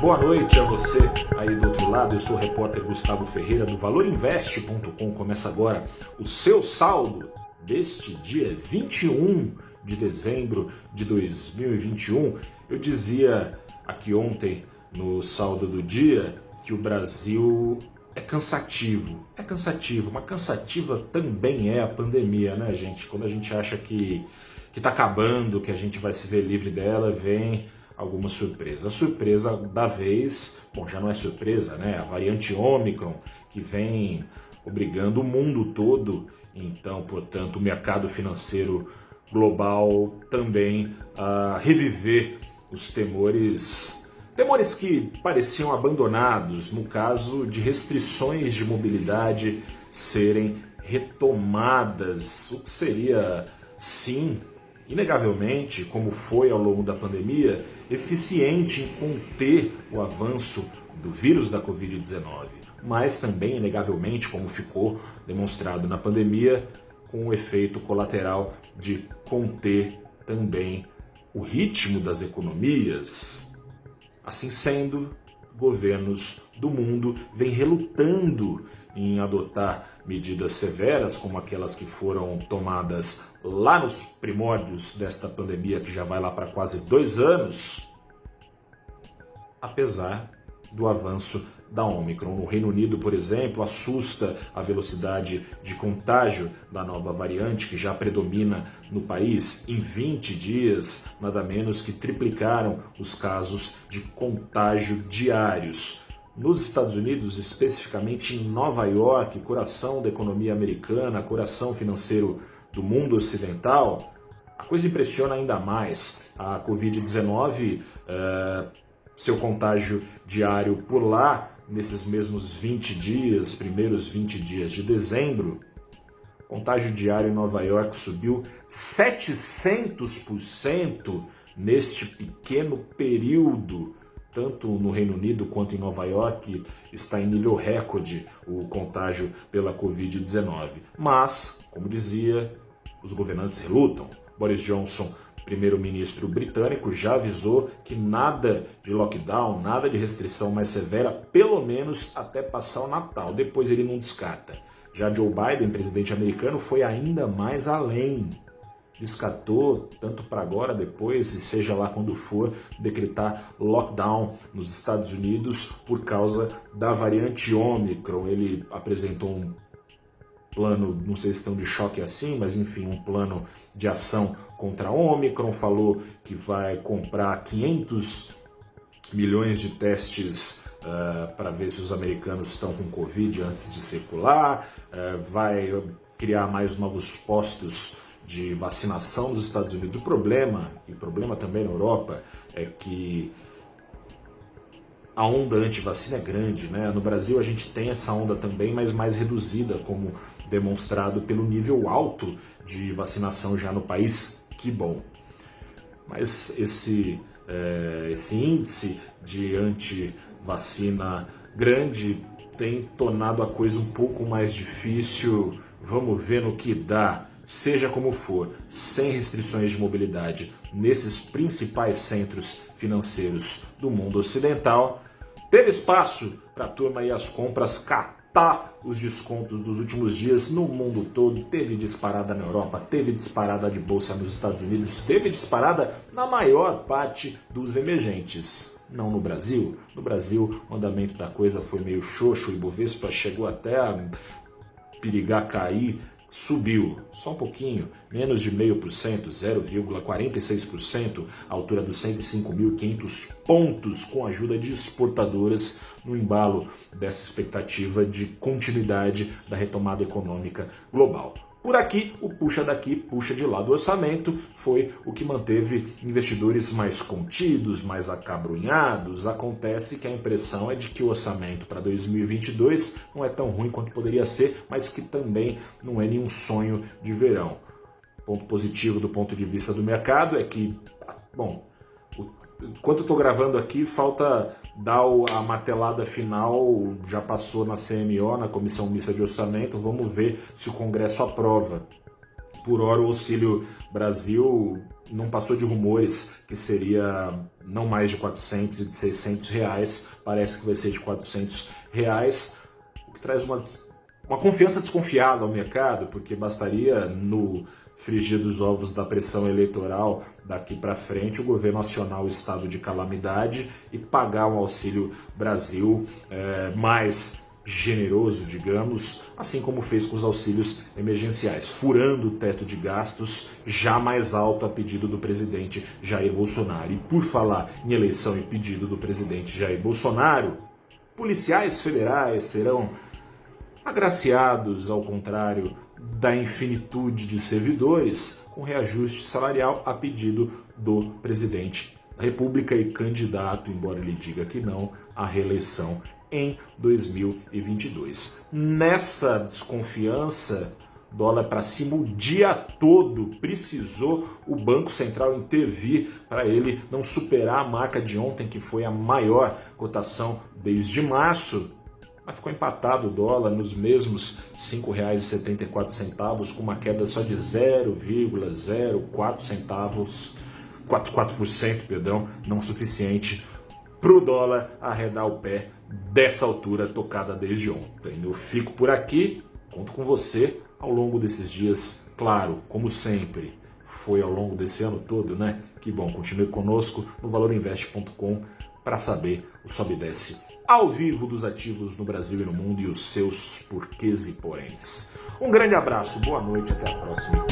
Boa noite a você aí do outro lado. Eu sou o repórter Gustavo Ferreira do valorinvest.com. Começa agora o seu saldo deste dia 21 de dezembro de 2021. Eu dizia aqui ontem no saldo do dia que o Brasil é cansativo. É cansativo, mas cansativa também é a pandemia, né, gente? Quando a gente acha que que está acabando, que a gente vai se ver livre dela, vem alguma surpresa. A surpresa da vez, bom, já não é surpresa, né? A variante Omicron que vem obrigando o mundo todo, então, portanto, o mercado financeiro global também a reviver os temores Temores que pareciam abandonados no caso de restrições de mobilidade serem retomadas, o que seria, sim, inegavelmente, como foi ao longo da pandemia, eficiente em conter o avanço do vírus da Covid-19, mas também, inegavelmente, como ficou demonstrado na pandemia, com o efeito colateral de conter também o ritmo das economias. Assim sendo, governos do mundo vêm relutando em adotar medidas severas, como aquelas que foram tomadas lá nos primórdios desta pandemia, que já vai lá para quase dois anos, apesar do avanço da Omicron. No Reino Unido, por exemplo, assusta a velocidade de contágio da nova variante que já predomina no país. Em 20 dias, nada menos que triplicaram os casos de contágio diários. Nos Estados Unidos, especificamente em Nova York, coração da economia americana, coração financeiro do mundo ocidental, a coisa impressiona ainda mais. A Covid-19, uh, seu contágio diário por lá, nesses mesmos 20 dias, primeiros 20 dias de dezembro, contágio diário em Nova York subiu 700% neste pequeno período tanto no Reino Unido quanto em Nova York, está em nível recorde o contágio pela Covid-19. Mas, como dizia, os governantes relutam. Boris Johnson, primeiro-ministro britânico, já avisou que nada de lockdown, nada de restrição mais severa, pelo menos até passar o Natal. Depois ele não descarta. Já Joe Biden, presidente americano, foi ainda mais além descartou, tanto para agora, depois, e seja lá quando for, decretar lockdown nos Estados Unidos por causa da variante Omicron. Ele apresentou um plano, não sei se estão de choque assim, mas enfim, um plano de ação contra a Omicron, falou que vai comprar 500 milhões de testes uh, para ver se os americanos estão com Covid antes de circular, uh, vai criar mais novos postos de vacinação nos Estados Unidos. O problema, e problema também na Europa, é que a onda anti-vacina é grande. Né? No Brasil a gente tem essa onda também, mas mais reduzida, como demonstrado pelo nível alto de vacinação já no país. Que bom. Mas esse, é, esse índice de anti-vacina grande tem tornado a coisa um pouco mais difícil. Vamos ver no que dá seja como for, sem restrições de mobilidade nesses principais centros financeiros do mundo ocidental, teve espaço para a turma e as compras catar os descontos dos últimos dias no mundo todo. Teve disparada na Europa, teve disparada de bolsa nos Estados Unidos, teve disparada na maior parte dos emergentes. Não no Brasil. No Brasil, o andamento da coisa foi meio xoxo, o Ibovespa chegou até a perigar cair subiu só um pouquinho, menos de 0,5%, 0,46%, à altura dos 105.500 pontos, com a ajuda de exportadoras no embalo dessa expectativa de continuidade da retomada econômica global. Por aqui, o puxa daqui, puxa de lá do orçamento foi o que manteve investidores mais contidos, mais acabrunhados. Acontece que a impressão é de que o orçamento para 2022 não é tão ruim quanto poderia ser, mas que também não é nenhum sonho de verão. Ponto positivo do ponto de vista do mercado é que, bom, enquanto eu estou gravando aqui, falta dar a martelada final, já passou na CMO, na Comissão Mista de Orçamento, vamos ver se o Congresso aprova. Por hora, o Auxílio Brasil não passou de rumores que seria não mais de 400 e de 600 reais, parece que vai ser de 400 reais, o que traz uma, uma confiança desconfiada ao mercado, porque bastaria no frigir dos ovos da pressão eleitoral daqui para frente o governo nacional estado de calamidade e pagar um auxílio Brasil é, mais generoso, digamos, assim como fez com os auxílios emergenciais, furando o teto de gastos já mais alto a pedido do presidente Jair Bolsonaro. E por falar em eleição e pedido do presidente Jair Bolsonaro, policiais federais serão agraciados, ao contrário da infinitude de servidores, com reajuste salarial a pedido do presidente da República e candidato, embora ele diga que não, à reeleição em 2022. Nessa desconfiança, dólar para cima o dia todo, precisou o Banco Central intervir para ele não superar a marca de ontem, que foi a maior cotação desde março. Mas ficou empatado o dólar nos mesmos R$ 5,74, com uma queda só de 0,04 centavos, 4%, perdão, não suficiente para o dólar arredar o pé dessa altura tocada desde ontem. Eu fico por aqui, conto com você ao longo desses dias, claro, como sempre, foi ao longo desse ano todo, né? Que bom, continue conosco no valorinvest.com para saber o sobe e desce ao vivo dos ativos no Brasil e no mundo e os seus porquês e poréns. Um grande abraço, boa noite, até a próxima.